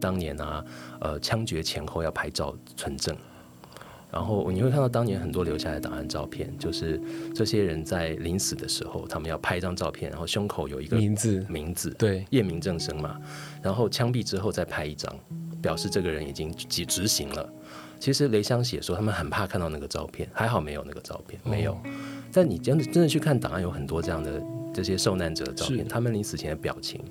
当年啊，呃，枪决前后要拍照存证。然后你会看到当年很多留下来的档案照片，就是这些人在临死的时候，他们要拍一张照片，然后胸口有一个名字，名字，对，验明正身嘛。然后枪毙之后再拍一张，表示这个人已经执执行了。其实雷香写说他们很怕看到那个照片，还好没有那个照片，没有。但你真的真的去看档案，有很多这样的这些受难者的照片，他们临死前的表情，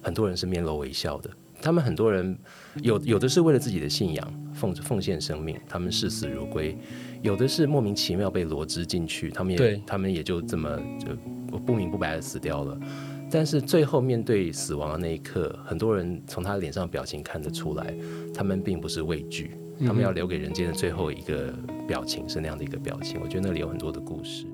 很多人是面露微笑的。他们很多人有有的是为了自己的信仰奉奉献生命，他们视死如归；有的是莫名其妙被罗织进去，他们也他们也就这么就不明不白的死掉了。但是最后面对死亡的那一刻，很多人从他脸上表情看得出来，他们并不是畏惧，他们要留给人间的最后一个表情是那样的一个表情。我觉得那里有很多的故事。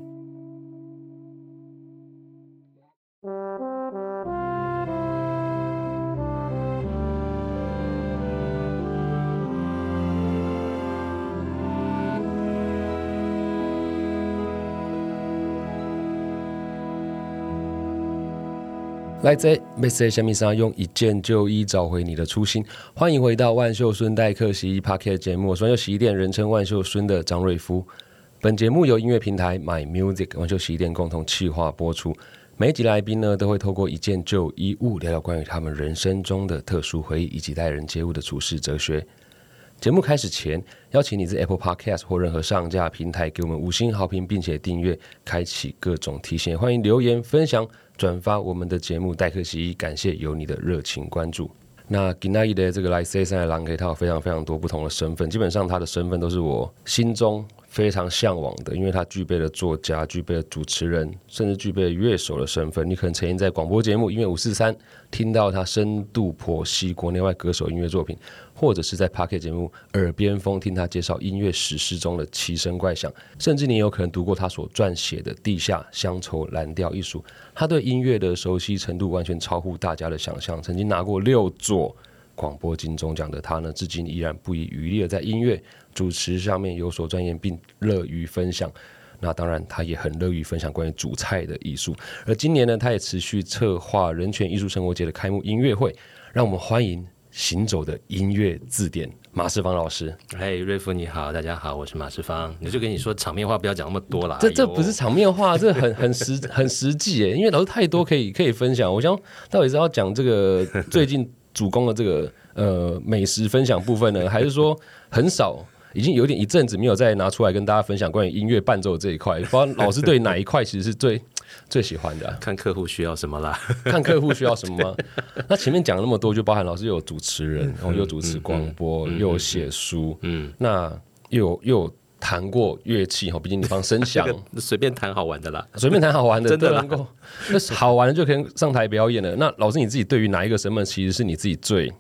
来在 Message 下面上用一件旧衣找回你的初心。欢迎回到万秀孙代客洗衣 Parket 节目，所有洗衣店人称万秀孙的张瑞夫。本节目由音乐平台 My Music 万秀洗衣店共同企划播出。每一集来宾呢，都会透过一件旧衣物聊聊关于他们人生中的特殊回忆，以及待人接物的处事哲学。节目开始前，邀请你在 Apple Podcast 或任何上架平台给我们五星好评，并且订阅，开启各种提醒。欢迎留言分享。转发我们的节目，戴克西，感谢有你的热情关注。那 Ginai 的这个来 C 三的狼 K，他有非常非常多不同的身份，基本上他的身份都是我心中。非常向往的，因为他具备了作家、具备了主持人，甚至具备了乐手的身份。你可能曾经在广播节目《音乐五四三》听到他深度剖析国内外歌手音乐作品，或者是在 Pocket 节目《耳边风》听他介绍音乐史诗中的奇声怪响，甚至你有可能读过他所撰写的《地下乡愁蓝调》一书。他对音乐的熟悉程度完全超乎大家的想象，曾经拿过六座。广播金钟奖的他呢，至今依然不遗余力的在音乐主持上面有所钻研，并乐于分享。那当然，他也很乐于分享关于主菜的艺术。而今年呢，他也持续策划人权艺术生活节的开幕音乐会。让我们欢迎行走的音乐字典马世芳老师。嘿，瑞夫你好，大家好，我是马世芳。我就跟你说，场面话不要讲那么多了。这这不是场面话，这很很实 很实际诶。因为老师太多可以可以分享。我想到底是要讲这个最近。主攻的这个呃美食分享部分呢，还是说很少，已经有点一阵子没有再拿出来跟大家分享关于音乐伴奏这一块。不知道老师对哪一块其实是最最喜欢的？看客户需要什么啦，看客户需要什么吗？那前面讲了那么多，就包含老师有主持人，然后又主持广播，又有写书，嗯，那又有又有。弹过乐器哈，毕竟你放声响，随便弹好玩的啦，随便弹好玩的，真的能够那好玩的就可以上台表演了。那老师你自己对于哪一个身份，其实是你自己最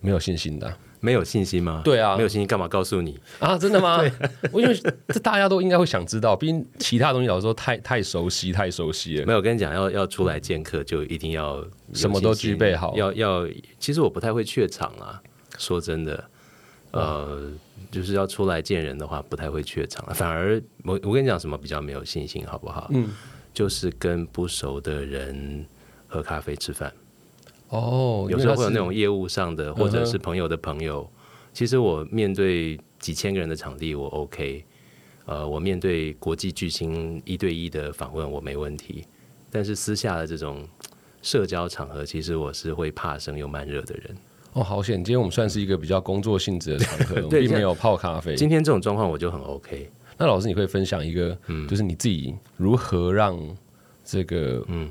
没有信心的？没有信心吗？对啊，没有信心干嘛告诉你啊？真的吗？我因为这大家都应该会想知道，毕竟其他东西老师说太太熟悉，太熟悉了。没有跟你讲，要要出来见客，就一定要什么都具备好。要要，其实我不太会怯场啊，说真的，呃。就是要出来见人的话，不太会怯场，反而我我跟你讲什么比较没有信心，好不好？嗯，就是跟不熟的人喝咖啡吃饭。哦，有时候会有那种业务上的，或者是朋友的朋友。其实我面对几千个人的场地，我 OK。呃，我面对国际巨星一对一的访问，我没问题。但是私下的这种社交场合，其实我是会怕生又慢热的人。哦，好险！今天我们算是一个比较工作性质的场合，并没有泡咖啡。今天这种状况我就很 OK。那老师，你会分享一个，嗯，就是你自己如何让这个嗯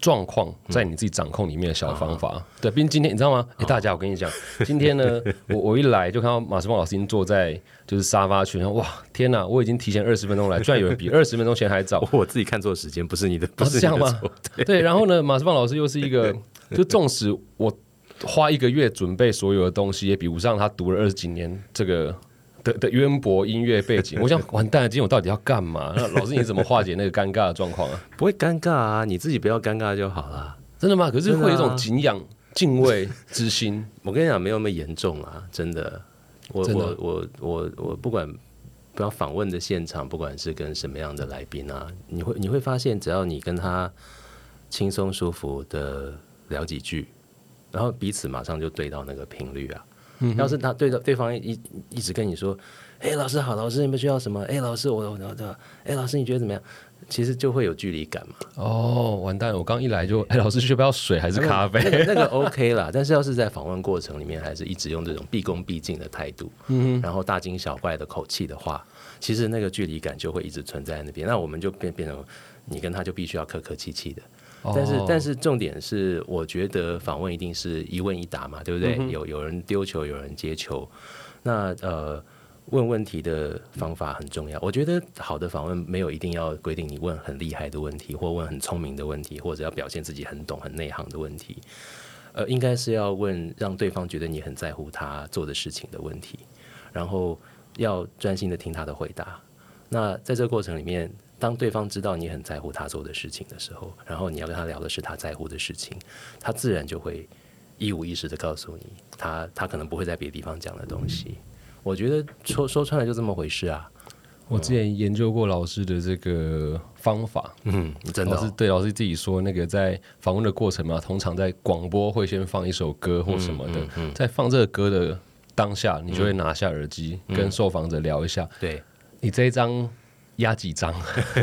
状况在你自己掌控里面的小方法？对，毕竟今天你知道吗？哎，大家，我跟你讲，今天呢，我我一来就看到马世芳老师已经坐在就是沙发区，哇，天哪！我已经提前二十分钟来，居然有人比 二十分钟前还早。我自己看错时间，不是你的，不是这样吗？对，然后呢，马世芳老师又是一个，就纵使我。花一个月准备所有的东西，也比不上他读了二十几年这个的的渊博音乐背景。我想，完蛋了，今天我到底要干嘛？那老师你怎么化解那个尴尬的状况啊？不会尴尬啊，你自己不要尴尬就好了。真的吗？可是会有一种敬仰、敬畏之心。我跟你讲，没有那么严重啊，真的。我我我我我不管，不要访问的现场，不管是跟什么样的来宾啊，你会你会发现，只要你跟他轻松舒服的聊几句。然后彼此马上就对到那个频率啊。要是他对着对方一一直跟你说，哎，老师好，老师你们需要什么？哎，老师我我我，哎，老师你觉得怎么样？其实就会有距离感嘛。哦，完蛋了！我刚一来就，哎，老师需不要水还是咖啡？那个那个 OK 啦，但是要是在访问过程里面，还是一直用这种毕恭毕敬的态度，嗯，然后大惊小怪的口气的话，其实那个距离感就会一直存在那边。那我们就变变成你跟他就必须要客客气气的。但是但是重点是，我觉得访问一定是一问一答嘛，对不对？有有人丢球，有人接球，那呃。问问题的方法很重要。我觉得好的访问没有一定要规定你问很厉害的问题，或问很聪明的问题，或者要表现自己很懂、很内行的问题。呃，应该是要问让对方觉得你很在乎他做的事情的问题，然后要专心的听他的回答。那在这个过程里面，当对方知道你很在乎他做的事情的时候，然后你要跟他聊的是他在乎的事情，他自然就会一五一十的告诉你，他他可能不会在别的地方讲的东西。我觉得说说穿了就这么回事啊！我之前研究过老师的这个方法，嗯，真的，老师对老师自己说，那个在访问的过程嘛，通常在广播会先放一首歌或什么的，在放这个歌的当下，你就会拿下耳机跟受访者聊一下，对。你这一张压几张，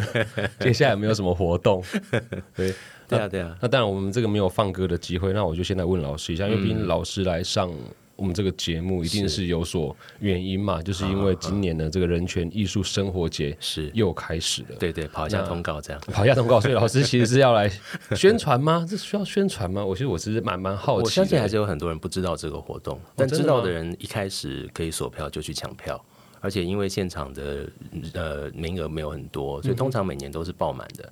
接下来有没有什么活动？对对啊对啊，那当然我们这个没有放歌的机会，那我就现在问老师一下，因为毕竟老师来上。我们这个节目一定是有所原因嘛，就是因为今年的这个人权艺术生活节是又开始了。对对，跑一下通告这样，跑一下通告。所以 老师其实是要来宣传吗？这需要宣传吗？我其实我是蛮蛮好奇。我相信还是有很多人不知道这个活动，但知道的人一开始可以锁票就去抢票，而且因为现场的呃名额没有很多，所以通常每年都是爆满的。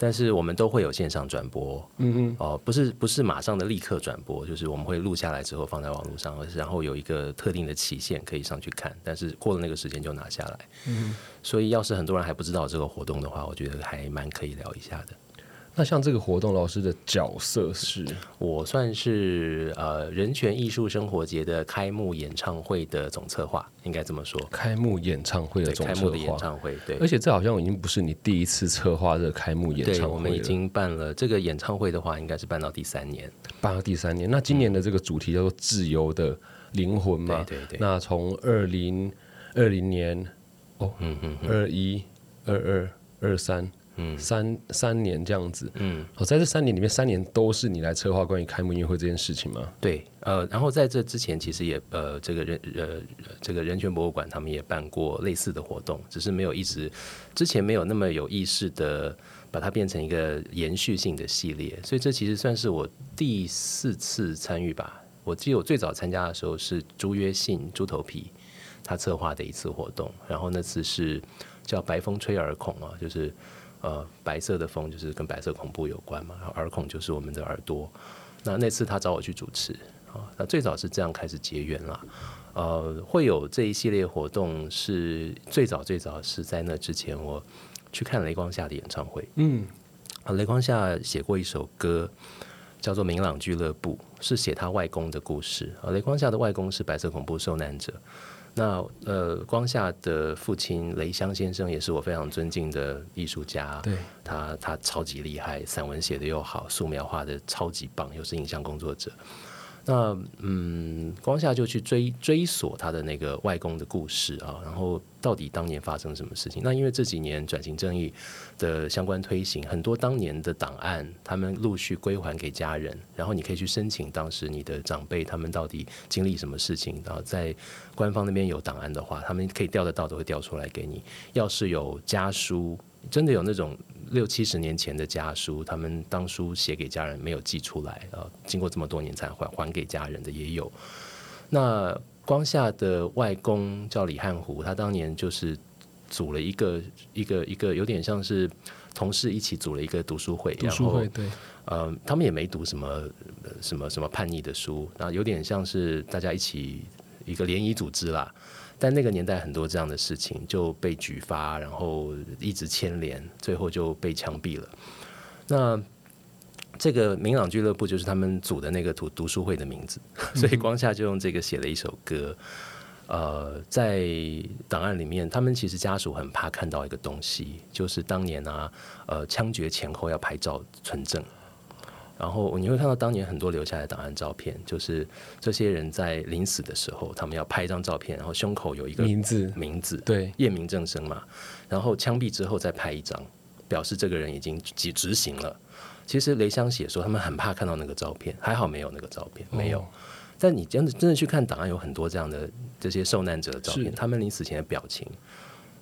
但是我们都会有线上转播，嗯哼，哦，不是不是马上的立刻转播，就是我们会录下来之后放在网络上，然后有一个特定的期限可以上去看，但是过了那个时间就拿下来。嗯，所以要是很多人还不知道这个活动的话，我觉得还蛮可以聊一下的。那像这个活动，老师的角色是，我算是呃人权艺术生活节的开幕演唱会的总策划，应该这么说。开幕演唱会的总策划，的演唱会，对。而且这好像已经不是你第一次策划这个开幕演唱会我们已经办了这个演唱会的话，应该是办到第三年。办到第三年，那今年的这个主题叫做“自由的灵魂”嘛？对对。那从二零二零年，哦，嗯嗯，二一、二二、二三。嗯，三三年这样子，嗯，哦，在这三年里面，三年都是你来策划关于开幕音乐会这件事情吗？对，呃，然后在这之前，其实也呃，这个人呃，这个人权博物馆他们也办过类似的活动，只是没有一直之前没有那么有意识的把它变成一个延续性的系列，所以这其实算是我第四次参与吧。我记得我最早参加的时候是朱约信猪头皮他策划的一次活动，然后那次是叫白风吹耳孔啊，就是。呃，白色的风就是跟白色恐怖有关嘛，然后耳孔就是我们的耳朵。那那次他找我去主持啊，那最早是这样开始结缘了。呃，会有这一系列活动是最早最早是在那之前，我去看雷光夏的演唱会。嗯，雷光夏写过一首歌叫做《明朗俱乐部》，是写他外公的故事。啊，雷光夏的外公是白色恐怖受难者。那呃，光夏的父亲雷香先生也是我非常尊敬的艺术家，对，他他超级厉害，散文写的又好，素描画的超级棒，又是影像工作者。那嗯，光夏就去追追索他的那个外公的故事啊，然后到底当年发生什么事情？那因为这几年转型正义的相关推行，很多当年的档案他们陆续归还给家人，然后你可以去申请当时你的长辈他们到底经历什么事情，然后在官方那边有档案的话，他们可以调得到都会调出来给你。要是有家书，真的有那种。六七十年前的家书，他们当初写给家人没有寄出来呃，经过这么多年才还还给家人的也有。那光夏的外公叫李汉湖，他当年就是组了一个一个一个有点像是同事一起组了一个读书会，读书会对，呃，他们也没读什么什么什么叛逆的书，那有点像是大家一起一个联谊组织啦。但那个年代很多这样的事情就被举发，然后一直牵连，最后就被枪毙了。那这个明朗俱乐部就是他们组的那个读读书会的名字，所以光夏就用这个写了一首歌。呃，在档案里面，他们其实家属很怕看到一个东西，就是当年啊，呃，枪决前后要拍照存证。然后你会看到当年很多留下来的档案照片，就是这些人在临死的时候，他们要拍一张照片，然后胸口有一个名字，名字，对，验明正身嘛。然后枪毙之后再拍一张，表示这个人已经执执行了。其实雷香写说他们很怕看到那个照片，还好没有那个照片，没有。但你真的真的去看档案，有很多这样的这些受难者的照片，他们临死前的表情，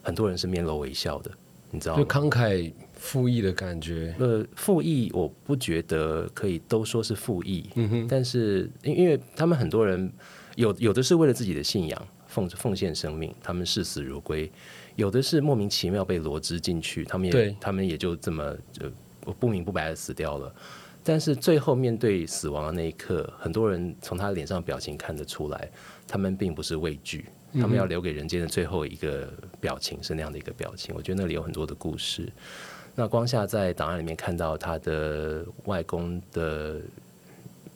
很多人是面露微笑的。你知道，就慷慨赴义的感觉。呃，复义我不觉得可以都说是复义，嗯哼。但是因因为他们很多人有有的是为了自己的信仰奉奉献生命，他们视死如归；有的是莫名其妙被罗织进去，他们也他们也就这么就不明不白的死掉了。但是最后面对死亡的那一刻，很多人从他脸上表情看得出来，他们并不是畏惧。他们要留给人间的最后一个表情是那样的一个表情，我觉得那里有很多的故事。那光夏在档案里面看到他的外公的，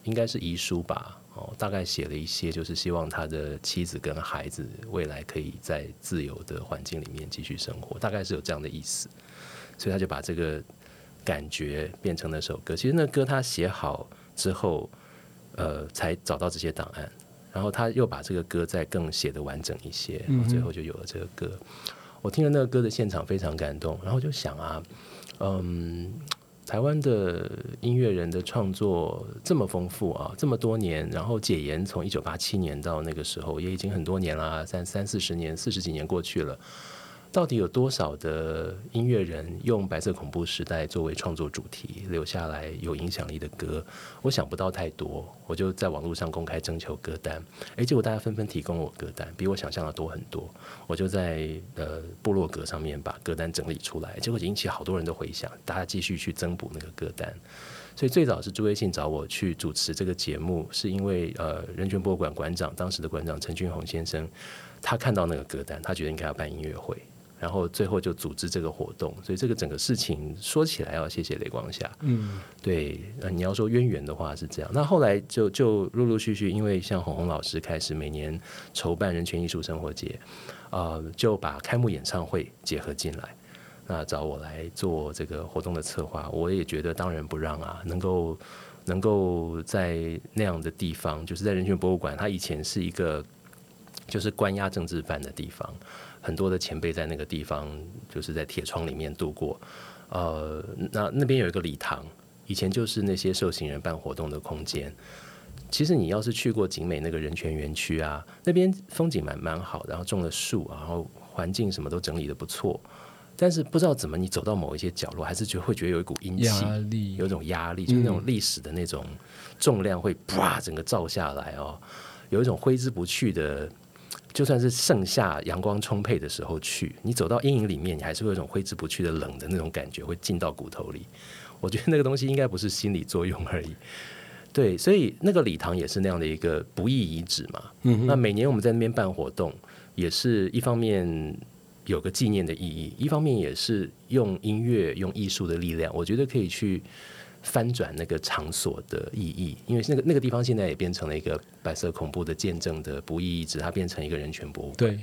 应该是遗书吧？哦，大概写了一些，就是希望他的妻子跟孩子未来可以在自由的环境里面继续生活，大概是有这样的意思。所以他就把这个感觉变成了首歌。其实那歌他写好之后，呃，才找到这些档案。然后他又把这个歌再更写的完整一些，最后就有了这个歌。我听了那个歌的现场非常感动，然后就想啊，嗯，台湾的音乐人的创作这么丰富啊，这么多年，然后解严从一九八七年到那个时候也已经很多年了，三三四十年、四十几年过去了。到底有多少的音乐人用白色恐怖时代作为创作主题留下来有影响力的歌？我想不到太多，我就在网络上公开征求歌单，诶，结果大家纷纷提供我歌单，比我想象的多很多。我就在呃部落格上面把歌单整理出来，结果引起好多人的回响，大家继续去增补那个歌单。所以最早是朱威信找我去主持这个节目，是因为呃人权博物馆馆长当时的馆长陈俊宏先生，他看到那个歌单，他觉得应该要办音乐会。然后最后就组织这个活动，所以这个整个事情说起来要谢谢雷光夏。嗯，对，你要说渊源的话是这样。那后来就就陆陆续续，因为像红红老师开始每年筹办人权艺术生活节，呃，就把开幕演唱会结合进来，那找我来做这个活动的策划。我也觉得当仁不让啊，能够能够在那样的地方，就是在人权博物馆，它以前是一个就是关押政治犯的地方。很多的前辈在那个地方，就是在铁窗里面度过。呃，那那边有一个礼堂，以前就是那些受刑人办活动的空间。其实你要是去过景美那个人权园区啊，那边风景蛮蛮好，然后种了树，然后环境什么都整理的不错。但是不知道怎么，你走到某一些角落，还是觉会觉得有一股阴气，有种压力，就是那种历史的那种重量会啪整个照下来哦，有一种挥之不去的。就算是盛夏阳光充沛的时候去，你走到阴影里面，你还是会有一种挥之不去的冷的那种感觉，会进到骨头里。我觉得那个东西应该不是心理作用而已。对，所以那个礼堂也是那样的一个不易遗址嘛。嗯，那每年我们在那边办活动，也是一方面有个纪念的意义，一方面也是用音乐、用艺术的力量，我觉得可以去。翻转那个场所的意义，因为那个那个地方现在也变成了一个白色恐怖的见证的不义遗址，它变成一个人权博物馆。对，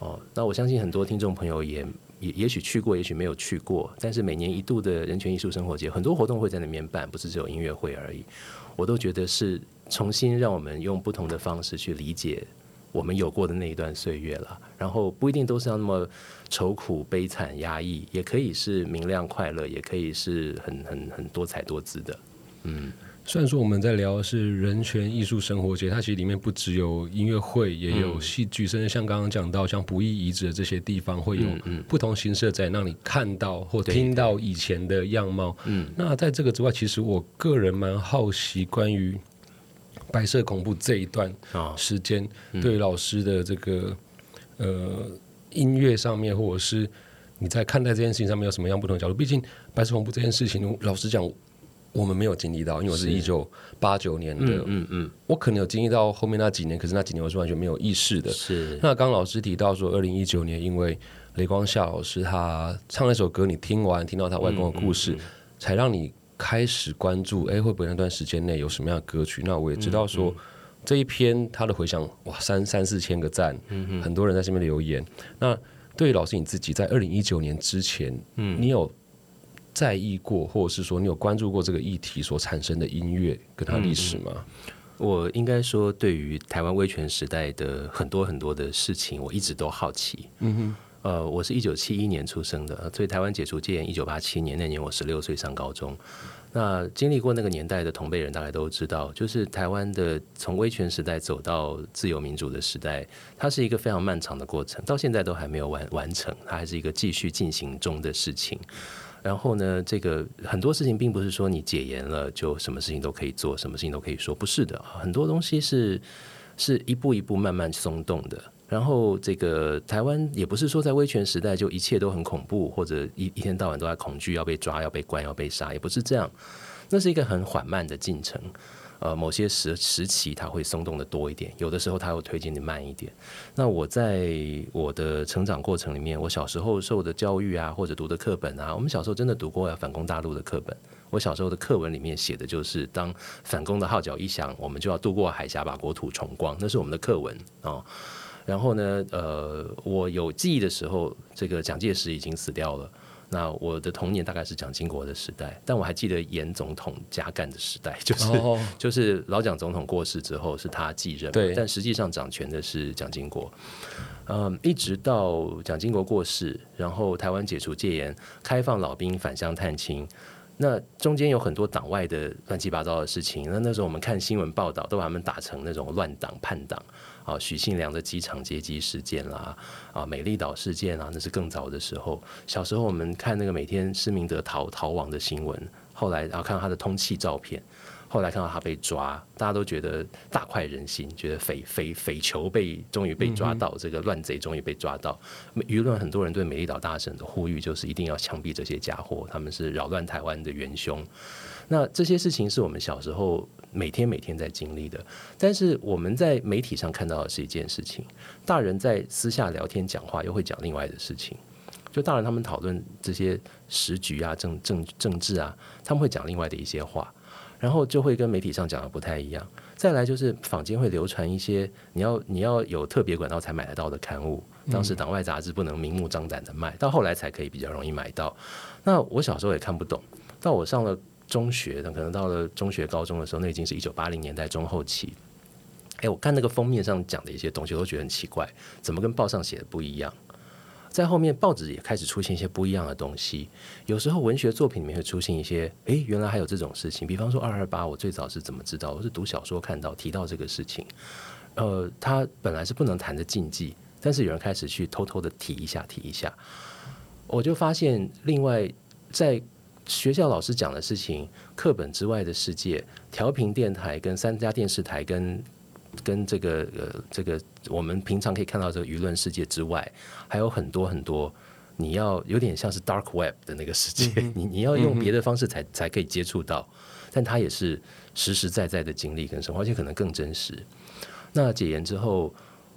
哦，那我相信很多听众朋友也也也许去过，也许没有去过，但是每年一度的人权艺术生活节，很多活动会在那边办，不是只有音乐会而已。我都觉得是重新让我们用不同的方式去理解。我们有过的那一段岁月了，然后不一定都是要那么愁苦、悲惨、压抑，也可以是明亮、快乐，也可以是很很很多彩多姿的。嗯，虽然说我们在聊的是人权艺术生活节，它其实里面不只有音乐会，也有戏剧，甚至像刚刚讲到像不易遗址的这些地方，会有不同形式在让你看到或听到以前的样貌。嗯，那在这个之外，其实我个人蛮好奇关于。白色恐怖这一段时间，对老师的这个呃音乐上面，或者是你在看待这件事情上面有什么样不同的角度？毕竟白色恐怖这件事情，老实讲，我们没有经历到，因为我是一九八九年的，嗯嗯，我可能有经历到后面那几年，可是那几年我是完全没有意识的。是。那刚老师提到说，二零一九年，因为雷光夏老师他唱那首歌，你听完听到他外公的故事，才让你。开始关注，哎，会不会那段时间内有什么样的歌曲？那我也知道说，这一篇他的回响，哇，三三四千个赞，嗯很多人在上面留言。那对于老师你自己，在二零一九年之前，嗯，你有在意过，或者是说你有关注过这个议题所产生的音乐跟它历史吗？我应该说，对于台湾威权时代的很多很多的事情，我一直都好奇。嗯哼，呃，我是一九七一年出生的，所以台湾解除戒严一九八七年那年，我十六岁上高中。那经历过那个年代的同辈人，大概都知道，就是台湾的从威权时代走到自由民主的时代，它是一个非常漫长的过程，到现在都还没有完完成，它还是一个继续进行中的事情。然后呢，这个很多事情并不是说你解严了就什么事情都可以做，什么事情都可以说，不是的，很多东西是是一步一步慢慢松动的。然后这个台湾也不是说在威权时代就一切都很恐怖，或者一一天到晚都在恐惧要被抓、要被关、要被杀，也不是这样。那是一个很缓慢的进程。呃，某些时时期它会松动的多一点，有的时候它会推进的慢一点。那我在我的成长过程里面，我小时候受的教育啊，或者读的课本啊，我们小时候真的读过反攻大陆的课本。我小时候的课文里面写的就是，当反攻的号角一响，我们就要渡过海峡，把国土重光。那是我们的课文哦。然后呢，呃，我有记忆的时候，这个蒋介石已经死掉了。那我的童年大概是蒋经国的时代，但我还记得严总统加干的时代，就是就是老蒋总统过世之后是他继任，对，但实际上掌权的是蒋经国。嗯，一直到蒋经国过世，然后台湾解除戒严，开放老兵返乡探亲。那中间有很多党外的乱七八糟的事情。那那时候我们看新闻报道，都把他们打成那种乱党叛党啊。许信良的机场劫机事件啦，啊，美丽岛事件啊，那是更早的时候。小时候我们看那个每天施明德逃逃亡的新闻，后来然后看到他的通气照片。后来看到他被抓，大家都觉得大快人心，觉得匪匪匪囚被终于被抓到，这个乱贼终于被抓到。舆论很多人对美丽岛大神的呼吁就是一定要枪毙这些家伙，他们是扰乱台湾的元凶。那这些事情是我们小时候每天每天在经历的，但是我们在媒体上看到的是一件事情，大人在私下聊天讲话又会讲另外的事情。就大人他们讨论这些时局啊、政政政治啊，他们会讲另外的一些话。然后就会跟媒体上讲的不太一样。再来就是坊间会流传一些你要你要有特别管道才买得到的刊物，当时党外杂志不能明目张胆的卖，到后来才可以比较容易买到。那我小时候也看不懂，到我上了中学，可能到了中学高中的时候，那已经是一九八零年代中后期。哎，我看那个封面上讲的一些东西，我都觉得很奇怪，怎么跟报上写的不一样？在后面，报纸也开始出现一些不一样的东西。有时候文学作品里面会出现一些，诶，原来还有这种事情。比方说二二八，我最早是怎么知道？我是读小说看到提到这个事情。呃，它本来是不能谈的禁忌，但是有人开始去偷偷的提一下，提一下。我就发现，另外在学校老师讲的事情，课本之外的世界，调频电台跟三家电视台跟。跟这个呃，这个我们平常可以看到这个舆论世界之外，还有很多很多，你要有点像是 dark web 的那个世界，你你要用别的方式才才可以接触到，但它也是实实在在的经历跟生活，而且可能更真实。那解严之后，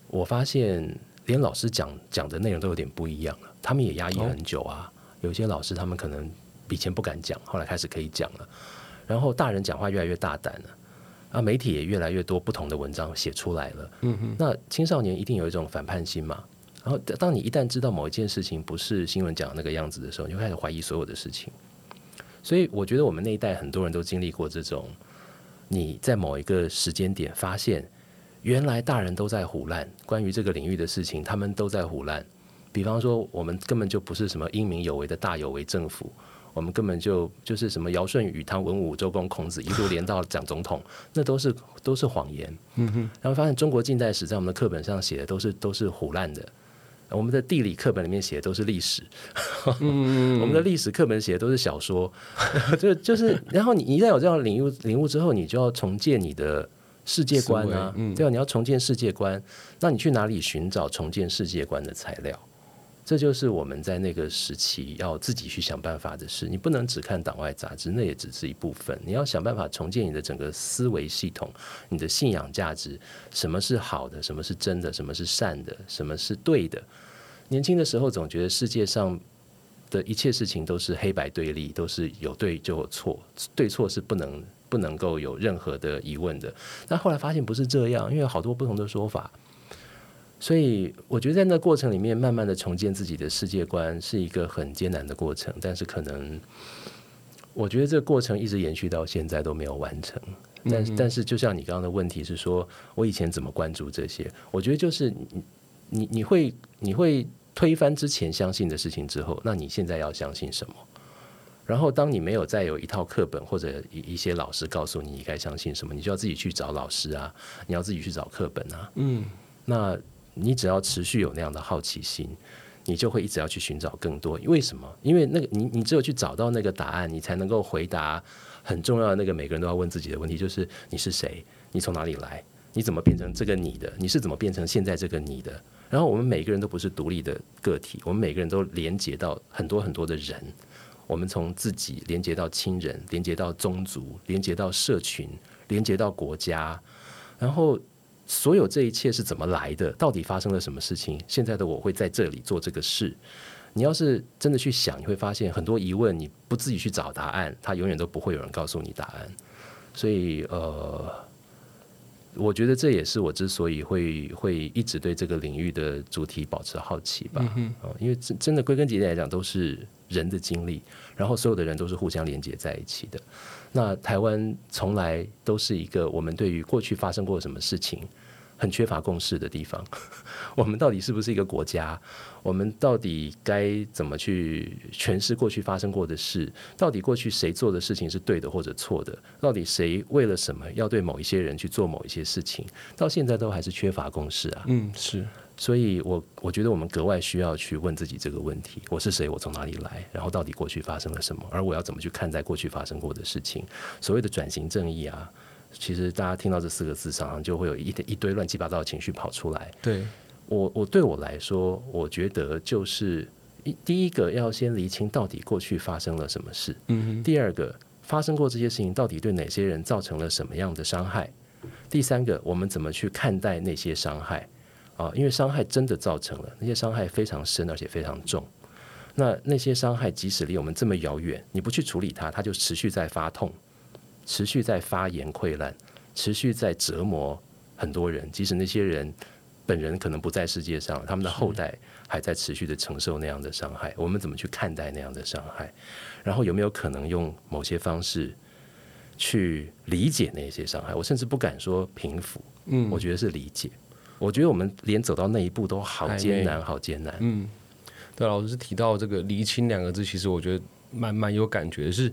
我发现连老师讲讲的内容都有点不一样了，他们也压抑很久啊。有些老师他们可能以前不敢讲，后来开始可以讲了，然后大人讲话越来越大胆了。啊，媒体也越来越多不同的文章写出来了。嗯哼，那青少年一定有一种反叛心嘛。然后，当你一旦知道某一件事情不是新闻讲的那个样子的时候，你就开始怀疑所有的事情。所以，我觉得我们那一代很多人都经历过这种：你在某一个时间点发现，原来大人都在胡乱关于这个领域的事情，他们都在胡乱。比方说，我们根本就不是什么英明有为的大有为政府。我们根本就就是什么尧舜禹汤文武周公孔子一路连到蒋总统，那都是都是谎言。嗯哼，然后发现中国近代史在我们的课本上写的都是都是胡乱的，我们的地理课本里面写的都是历史，嗯。我们的历史课本写的都是小说，就就是，然后你一旦有这样领悟领悟之后，你就要重建你的世界观啊，对啊，你要重建世界观，那你去哪里寻找重建世界观的材料？这就是我们在那个时期要自己去想办法的事。你不能只看党外杂志，那也只是一部分。你要想办法重建你的整个思维系统，你的信仰价值，什么是好的，什么是真的，什么是善的，什么是对的。年轻的时候总觉得世界上的一切事情都是黑白对立，都是有对就有错，对错是不能不能够有任何的疑问的。但后来发现不是这样，因为有好多不同的说法。所以我觉得在那过程里面，慢慢的重建自己的世界观是一个很艰难的过程，但是可能我觉得这个过程一直延续到现在都没有完成。但但是就像你刚刚的问题是说，我以前怎么关注这些？我觉得就是你你你会你会推翻之前相信的事情之后，那你现在要相信什么？然后当你没有再有一套课本或者一一些老师告诉你你该相信什么，你就要自己去找老师啊，你要自己去找课本啊。嗯，那你只要持续有那样的好奇心，你就会一直要去寻找更多。为什么？因为那个你你只有去找到那个答案，你才能够回答很重要的那个每个人都要问自己的问题，就是你是谁？你从哪里来？你怎么变成这个你的？你是怎么变成现在这个你的？然后我们每个人都不是独立的个体，我们每个人都连接到很多很多的人。我们从自己连接到亲人，连接到宗族，连接到社群，连接到国家，然后所有这一切是怎么来的？到底发生了什么事情？现在的我会在这里做这个事。你要是真的去想，你会发现很多疑问，你不自己去找答案，他永远都不会有人告诉你答案。所以，呃，我觉得这也是我之所以会会一直对这个领域的主题保持好奇吧。嗯因为真真的归根结底来讲，都是。人的经历，然后所有的人都是互相连接在一起的。那台湾从来都是一个我们对于过去发生过什么事情很缺乏共识的地方。我们到底是不是一个国家？我们到底该怎么去诠释过去发生过的事？到底过去谁做的事情是对的或者错的？到底谁为了什么要对某一些人去做某一些事情？到现在都还是缺乏共识啊。嗯，是。所以，我我觉得我们格外需要去问自己这个问题：我是谁？我从哪里来？然后到底过去发生了什么？而我要怎么去看待过去发生过的事情？所谓的转型正义啊，其实大家听到这四个字，常常就会有一一堆乱七八糟的情绪跑出来。对我，我对我来说，我觉得就是一第一个要先厘清到底过去发生了什么事。嗯。第二个，发生过这些事情，到底对哪些人造成了什么样的伤害？第三个，我们怎么去看待那些伤害？啊，因为伤害真的造成了，那些伤害非常深，而且非常重。那那些伤害即使离我们这么遥远，你不去处理它，它就持续在发痛，持续在发炎溃烂，持续在折磨很多人。即使那些人本人可能不在世界上，他们的后代还在持续的承受那样的伤害。我们怎么去看待那样的伤害？然后有没有可能用某些方式去理解那些伤害？我甚至不敢说平复，嗯，我觉得是理解。我觉得我们连走到那一步都好艰难，好艰难。嗯，对，老师提到这个“厘清”两个字，其实我觉得蛮蛮有感觉。是，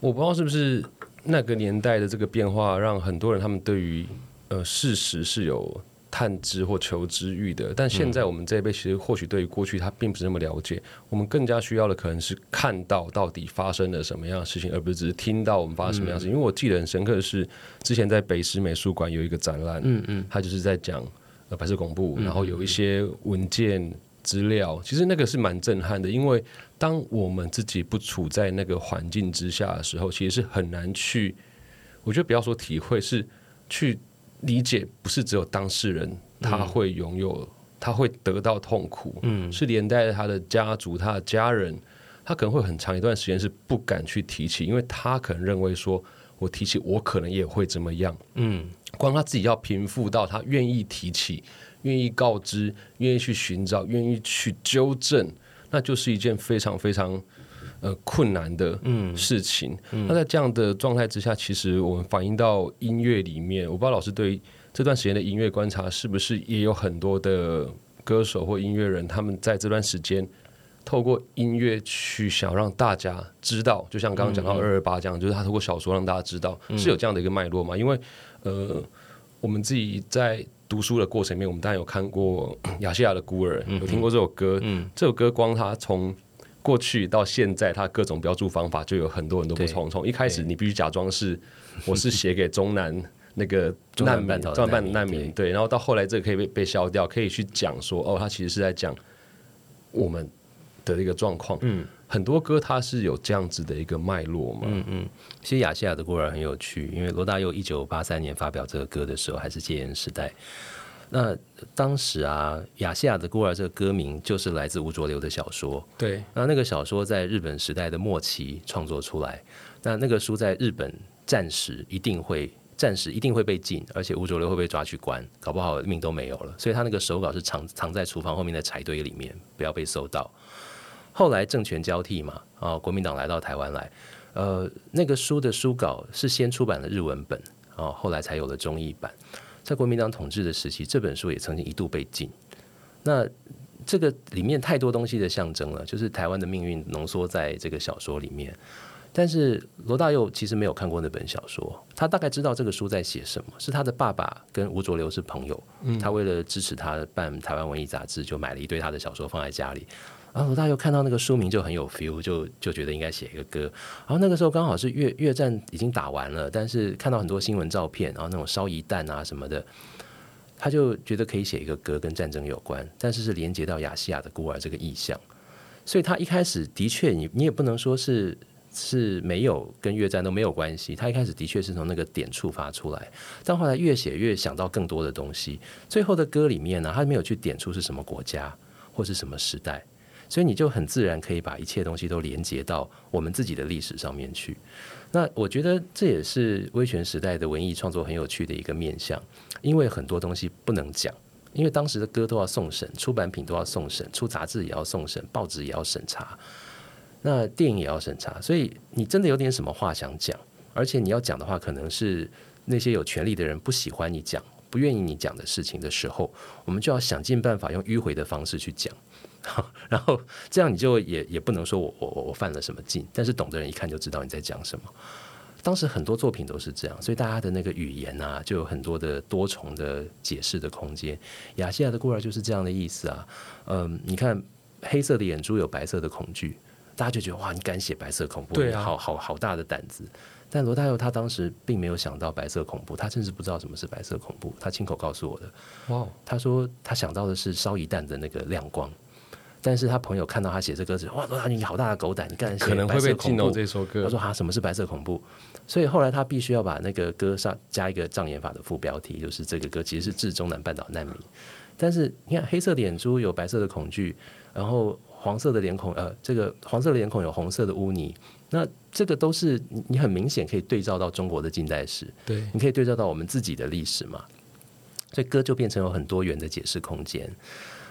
我不知道是不是那个年代的这个变化，让很多人他们对于呃事实是有。探知或求知欲的，但现在我们这一辈其实或许对于过去他并不是那么了解，我们更加需要的可能是看到到底发生了什么样的事情，而不是只是听到我们发生什么样的事情。因为我记得很深刻的是，之前在北师美术馆有一个展览，嗯嗯，他就是在讲呃白色恐怖，然后有一些文件资料，其实那个是蛮震撼的，因为当我们自己不处在那个环境之下的时候，其实是很难去，我觉得不要说体会，是去。理解不是只有当事人他会拥有，他会得到痛苦，嗯，是连带他的家族、他的家人，他可能会很长一段时间是不敢去提起，因为他可能认为说，我提起我可能也会怎么样，嗯，光他自己要平复到他愿意提起、愿意告知、愿意去寻找、愿意去纠正，那就是一件非常非常。呃，困难的事情。那在这样的状态之下，其实我们反映到音乐里面，我不知道老师对这段时间的音乐观察，是不是也有很多的歌手或音乐人，他们在这段时间透过音乐去想让大家知道，就像刚刚讲到二二八这样，就是他透过小说让大家知道，是有这样的一个脉络嘛？因为呃，我们自己在读书的过程里面，我们当然有看过《亚细亚的孤儿》，有听过这首歌。嗯，这首歌光他从过去到现在，它各种标注方法就有很多很多不同。从一开始，你必须假装是我是写给中南那个难民、中南半难民，对。然后到后来，这个可以被被消掉，可以去讲说，哦，他其实是在讲我们的一个状况。嗯，很多歌它是有这样子的一个脉络嘛。嗯嗯。其实《亚细亚的孤儿》很有趣，因为罗大佑一九八三年发表这个歌的时候，还是戒严时代。那当时啊，《亚细亚的孤儿》这个歌名就是来自吴浊流的小说。对，那那个小说在日本时代的末期创作出来，那那个书在日本暂时一定会暂时一定会被禁，而且吴浊流会被抓去关，搞不好命都没有了。所以他那个手稿是藏藏在厨房后面的柴堆里面，不要被搜到。后来政权交替嘛，啊，国民党来到台湾来，呃，那个书的书稿是先出版了日文本，啊，后来才有了中译版。在国民党统治的时期，这本书也曾经一度被禁。那这个里面太多东西的象征了，就是台湾的命运浓缩在这个小说里面。但是罗大佑其实没有看过那本小说，他大概知道这个书在写什么。是他的爸爸跟吴浊流是朋友，他为了支持他办台湾文艺杂志，就买了一堆他的小说放在家里。然后罗大佑看到那个书名就很有 feel，就就觉得应该写一个歌。然后那个时候刚好是越越战已经打完了，但是看到很多新闻照片，然后那种烧夷弹啊什么的。他就觉得可以写一个歌跟战争有关，但是是连接到亚细亚的孤儿这个意象，所以他一开始的确，你你也不能说是是没有跟越战都没有关系，他一开始的确是从那个点触发出来，但后来越写越想到更多的东西，最后的歌里面呢，他没有去点出是什么国家或是什么时代，所以你就很自然可以把一切东西都连接到我们自己的历史上面去。那我觉得这也是威权时代的文艺创作很有趣的一个面向，因为很多东西不能讲，因为当时的歌都要送审，出版品都要送审，出杂志也要送审，报纸也要审查，那电影也要审查，所以你真的有点什么话想讲，而且你要讲的话，可能是那些有权利的人不喜欢你讲、不愿意你讲的事情的时候，我们就要想尽办法用迂回的方式去讲。然后这样你就也也不能说我我我犯了什么禁，但是懂的人一看就知道你在讲什么。当时很多作品都是这样，所以大家的那个语言啊，就有很多的多重的解释的空间。亚细亚的孤儿就是这样的意思啊。嗯，你看黑色的眼珠有白色的恐惧，大家就觉得哇，你敢写白色恐怖，对啊，好好好大的胆子。但罗大佑他当时并没有想到白色恐怖，他甚至不知道什么是白色恐怖，他亲口告诉我的。哇，他说他想到的是烧一弹的那个亮光。但是他朋友看到他写这歌词，哇，你好大的狗胆，你干可能会被禁哦这首歌。他说哈，什么是白色恐怖？所以后来他必须要把那个歌上加一个障眼法的副标题，就是这个歌其实是致中南半岛难民。但是你看，黑色的眼珠有白色的恐惧，然后黄色的脸孔，呃，这个黄色的脸孔有红色的污泥，那这个都是你很明显可以对照到中国的近代史，对，你可以对照到我们自己的历史嘛。所以歌就变成有很多元的解释空间。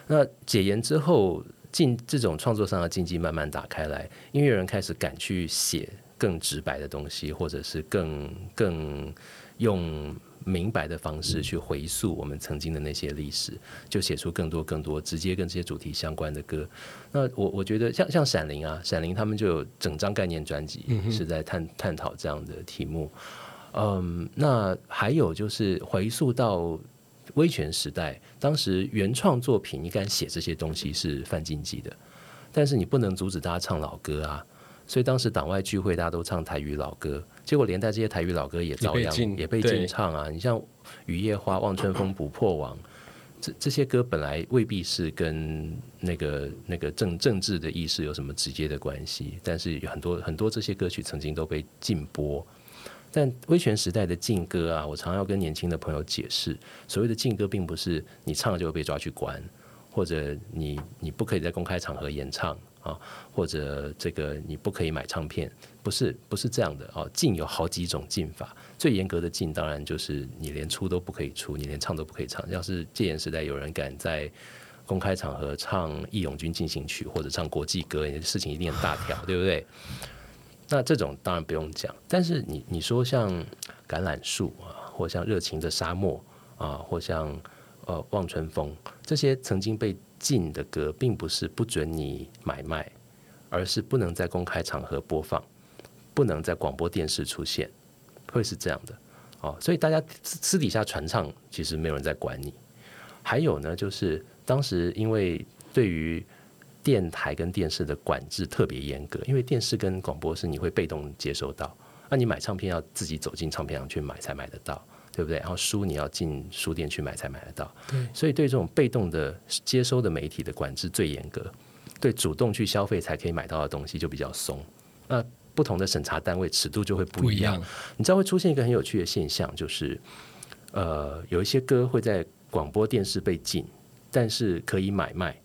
那解严之后。禁这种创作上的禁忌慢慢打开来，音乐人开始敢去写更直白的东西，或者是更更用明白的方式去回溯我们曾经的那些历史，就写出更多更多直接跟这些主题相关的歌。那我我觉得像像闪灵啊，闪灵他们就有整张概念专辑是在探探讨这样的题目。嗯，那还有就是回溯到。威权时代，当时原创作品你敢写这些东西是犯禁忌的，但是你不能阻止大家唱老歌啊。所以当时党外聚会大家都唱台语老歌，结果连带这些台语老歌也遭殃也被禁唱啊。你像《雨夜花》《望春风》《不破网》，这这些歌本来未必是跟那个那个政政治的意识有什么直接的关系，但是有很多很多这些歌曲曾经都被禁播。但威权时代的禁歌啊，我常要跟年轻的朋友解释，所谓的禁歌，并不是你唱了就会被抓去关，或者你你不可以在公开场合演唱啊，或者这个你不可以买唱片，不是不是这样的哦。禁有好几种禁法，最严格的禁当然就是你连出都不可以出，你连唱都不可以唱。要是戒严时代有人敢在公开场合唱《义勇军进行曲》或者唱国际歌，事情一定很大条，对不对？那这种当然不用讲，但是你你说像橄榄树啊，或像热情的沙漠啊，或像呃望春风这些曾经被禁的歌，并不是不准你买卖，而是不能在公开场合播放，不能在广播电视出现，会是这样的哦。所以大家私私底下传唱，其实没有人在管你。还有呢，就是当时因为对于电台跟电视的管制特别严格，因为电视跟广播是你会被动接收到，那你买唱片要自己走进唱片行去买才买得到，对不对？然后书你要进书店去买才买得到，对。所以对这种被动的接收的媒体的管制最严格，对主动去消费才可以买到的东西就比较松。那不同的审查单位尺度就会不一样。你知道会出现一个很有趣的现象，就是呃有一些歌会在广播电视被禁，但是可以买卖。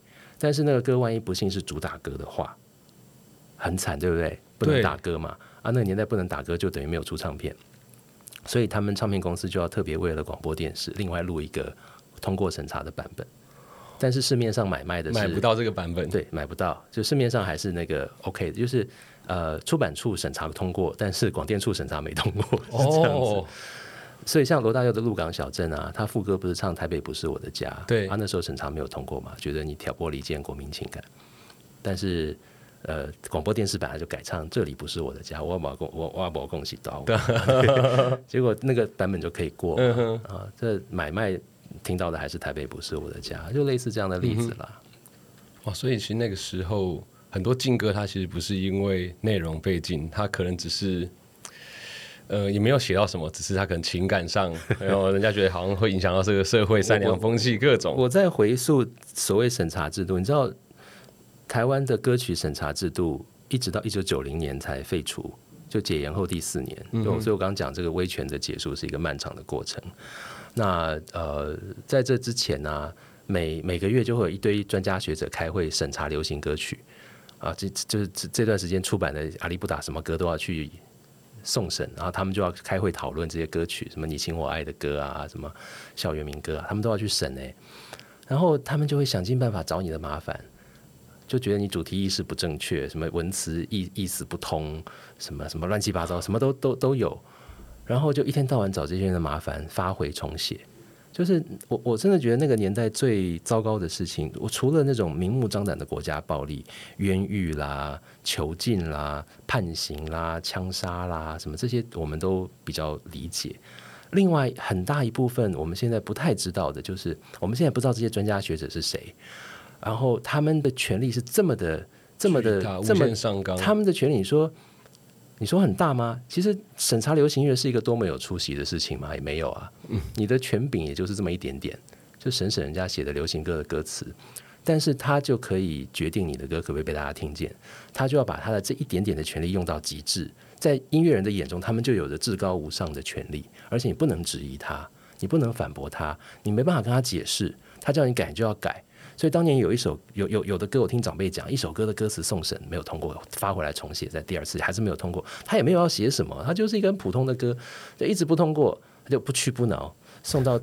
但是那个歌万一不幸是主打歌的话，很惨，对不对？不能打歌嘛？啊，那个年代不能打歌，就等于没有出唱片。所以他们唱片公司就要特别为了广播电视，另外录一个通过审查的版本。但是市面上买卖的是买不到这个版本。对，买不到，就市面上还是那个 OK 的，就是呃出版处审查通过，但是广电处审查没通过，是这样子。哦，所以像罗大佑的《鹿港小镇》啊，他副歌不是唱“台北不是我的家”，对他那时候审查没有通过嘛，觉得你挑拨离间国民情感。但是呃，广播电视本来就改唱“这里不是我的家”，我把共我我把恭喜到，结果那个版本就可以过啊。这买卖听到的还是“台北不是我的家”，就类似这样的例子啦。哇，所以其实那个时候很多劲歌，它其实不是因为内容被禁，它可能只是。呃，也没有写到什么，只是他可能情感上，然后人家觉得好像会影响到这个社会善良风气，各种。我在回溯所谓审查制度，你知道台湾的歌曲审查制度一直到一九九零年才废除，就解严后第四年。就所以我刚刚讲这个威权的结束是一个漫长的过程。那呃，在这之前呢、每每个月就会有一堆专家学者开会审查流行歌曲啊，这就是这这段时间出版的阿里不达什么歌都要去送审，然后他们就要开会讨论这些歌曲，什么你情我爱的歌啊，什么校园民歌啊，他们都要去审哎、然后他们就会想尽办法找你的麻烦，就觉得你主题意识不正确，什么文词意意思不通，什么什么乱七八糟，什么都都都有，然后就一天到晚找这些人的麻烦，发回重写。就是我我真的觉得那个年代最糟糕的事情，我除了那种明目张胆的国家暴力、冤狱啦、囚禁啦、判刑啦、枪杀啦，什么这些我们都比较理解。另外很大一部分我们现在不太知道的，就是我们现在不知道这些专家学者是谁，然后他们的权利是这么的、这么的这么上纲，他们的权利，你说你说很大吗？其实审查流行乐是一个多么有出息的事情吗？也没有啊。你的权柄也就是这么一点点，就审审人家写的流行歌的歌词，但是他就可以决定你的歌可不可以被大家听见，他就要把他的这一点点的权利用到极致。在音乐人的眼中，他们就有着至高无上的权利，而且你不能质疑他，你不能反驳他，你没办法跟他解释，他叫你改你就要改。所以当年有一首有有有的歌，我听长辈讲，一首歌的歌词送审没有通过，发回来重写，在第二次还是没有通过，他也没有要写什么，他就是一个很普通的歌，就一直不通过，他就不屈不挠，送到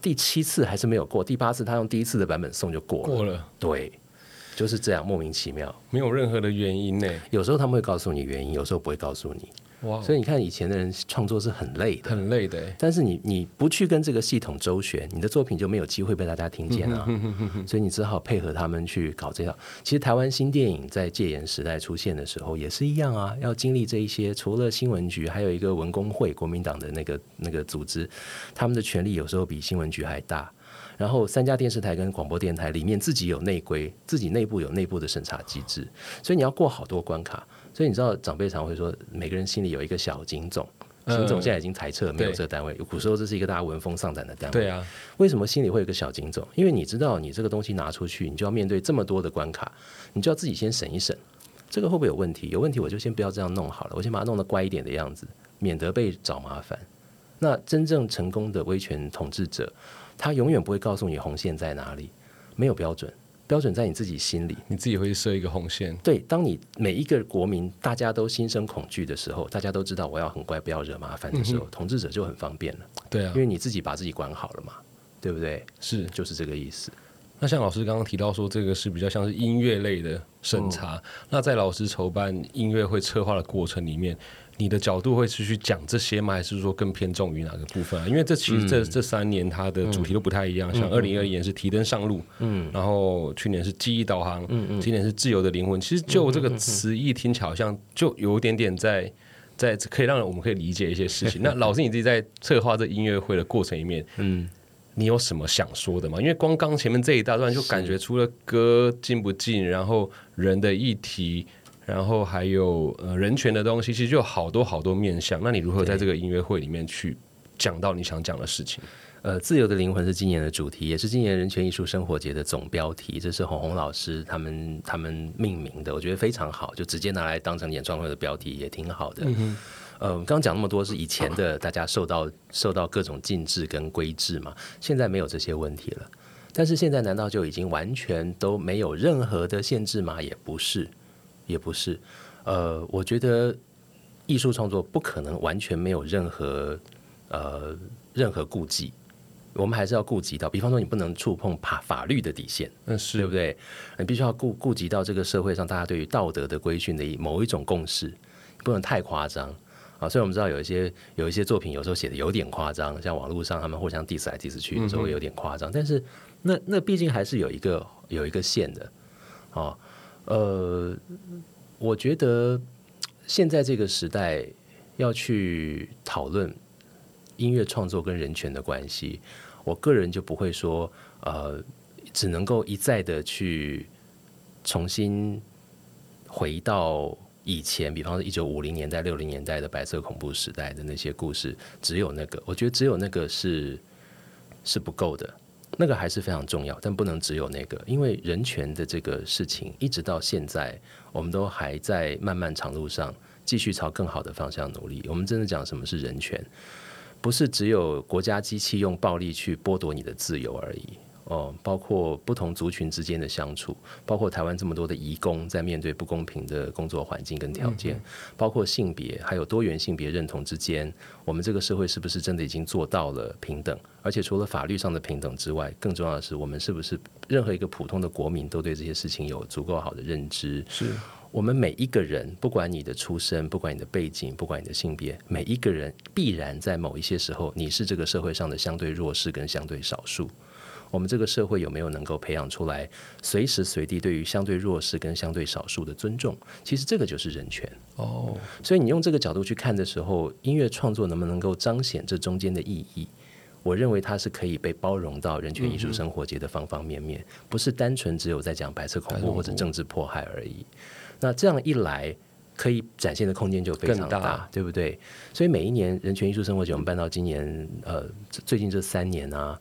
第七次还是没有过，第八次他用第一次的版本送就过了，过了，对，就是这样莫名其妙。没有任何的原因呢。有时候他们会告诉你原因，有时候不会告诉你，哇，所以你看以前的人创作是很累的，很累的欸。但是你你不去跟这个系统周旋，你的作品就没有机会被大家听见啊。所以你只好配合他们去搞这套。其实台湾新电影在戒严时代出现的时候也是一样啊，要经历这一些。除了新闻局，还有一个文工会，国民党的那个那个组织，他们的权力有时候比新闻局还大。然后三家电视台跟广播电台里面自己有内规，自己内部有内部的审查机制，所以你要过好多关卡。所以你知道长辈常会说，每个人心里有一个小警总，嗯警总现在已经裁撤，没有这个单位。古时候这是一个大家闻风丧胆的单位。对啊，为什么心里会有个小警总？因为你知道，你这个东西拿出去，你就要面对这么多的关卡，你就要自己先审一审，这个会不会有问题？有问题我就先不要这样弄好了，我先把它弄得乖一点的样子，免得被找麻烦。那真正成功的威权统治者，他永远不会告诉你红线在哪里，没有标准，标准在你自己心里。你自己会设一个红线。对，当你每一个国民大家都心生恐惧的时候，大家都知道我要很乖，不要惹麻烦的时候，统治者就很方便了，对啊因，为你自己把自己管好了嘛，对不对？是。就是这个意思。那像老师刚刚提到说，这个是比较像是音乐类的审查。嗯那在老师筹办音乐会策划的过程里面，你的角度会是去讲这些吗？还是说更偏重于哪个部分啊？因为这其实嗯这、这三年它的主题都不太一样，像二零二一年是提灯上路，嗯，然后去年是记忆导航，嗯嗯，今年是自由的灵魂。其实就这个词义听起来好像就有一点点在。在可以让我们可以理解一些事情。那老师你自己在策划这音乐会的过程里面，嗯，你有什么想说的吗？因为光刚前面这一大段就感觉除了歌进不进，然后人的议题，然后还有呃人权的东西，其实就有好多好多面向。那你如何在这个音乐会里面去讲到你想讲的事情？呃，自由的灵魂是今年的主题，也是今年人权艺术生活节的总标题。这是红红老师他们他们命名的，我觉得非常好，就直接拿来当成演唱会的标题也挺好的。嗯呃，刚刚讲那么多是以前的大家受到受到各种禁制跟规制嘛，现在没有这些问题了。但是现在难道就已经完全都没有任何的限制吗？也不是，也不是。呃，我觉得艺术创作不可能完全没有任何呃任何顾忌，我们还是要顾及到，比方说你不能触碰法法律的底线，嗯，是对不对？你必须要顾顾及到这个社会上大家对于道德的规训的某一种共识，不能太夸张。啊，所以我们知道有一些有一些作品有时候写的有点夸张，像网络上他们互相 diss 来 diss 去，有时候会有点夸张，但是那那毕竟还是有一个有一个线的，哦，呃，我觉得现在这个时代要去讨论音乐创作跟人权的关系，我个人就不会说，呃，只能够一再的去重新回到以前，比方说一九五零年代、六零年代的白色恐怖时代的那些故事，只有那个，我觉得只有那个是是不够的。那个还是非常重要，但不能只有那个，因为人权的这个事情，一直到现在，我们都还在漫漫长路上继续朝更好的方向努力。我们真的讲什么是人权，不是只有国家机器用暴力去剥夺你的自由而已。哦，包括不同族群之间的相处，包括台湾这么多的移工在面对不公平的工作环境跟条件，包括性别还有多元性别认同之间，我们这个社会是不是真的已经做到了平等？而且除了法律上的平等之外，更重要的是，我们是不是任何一个普通的国民都对这些事情有足够好的认知？是我们每一个人，不管你的出身，不管你的背景，不管你的性别，每一个人必然在某一些时候，你是这个社会上的相对弱势跟相对少数。我们这个社会有没有能够培养出来，随时随地对于相对弱势跟相对少数的尊重？其实这个就是人权。哦，所以你用这个角度去看的时候，音乐创作能不能够彰显这中间的意义？我认为它是可以被包容到人权艺术生活节的方方面面，不是单纯只有在讲白色恐怖或者政治迫害而已。那这样一来，可以展现的空间就非常更大对不对？所以每一年人权艺术生活节，我们办到今年呃最近这三年啊，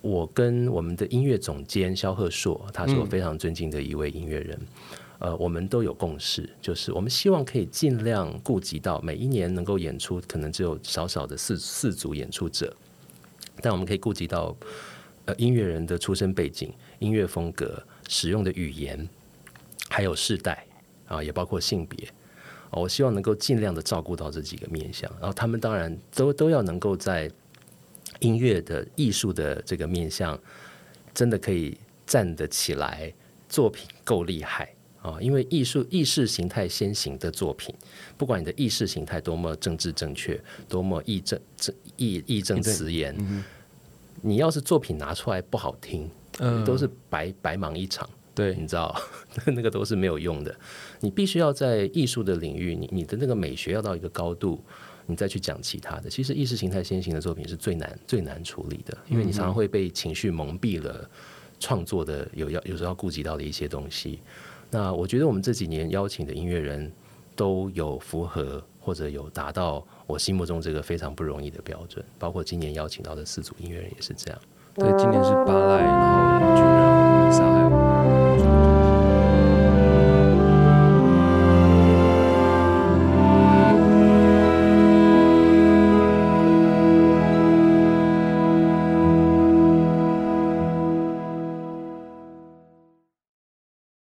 我跟我们的音乐总监肖鹤硕，他是我非常尊敬的一位音乐人。呃，我们都有共识，就是我们希望可以尽量顾及到每一年能够演出，可能只有少少的四四组演出者，但我们可以顾及到呃音乐人的出身背景、音乐风格、使用的语言，还有世代啊，也包括性别。啊我希望能够尽量的照顾到这几个面向，然后他们当然都都要能够在音乐的艺术的这个面向，真的可以站得起来，作品够厉害啊！因为艺术意识形态先行的作品，不管你的意识形态多么政治正确，多么义正正义义正辞严，你要是作品拿出来不好听，嗯都是白白忙一场。对，你知道，那个都是没有用的。你必须要在艺术的领域，你你的那个美学要到一个高度，你再去讲其他的。其实意识形态先行的作品是最难最难处理的，因为你常常会被情绪蒙蔽了创作的有要有时候要顾及到的一些东西。那我觉得我们这几年邀请的音乐人都有符合或者有达到我心目中这个非常不容易的标准，包括今年邀请到的四组音乐人也是这样。对，今年是巴赖，然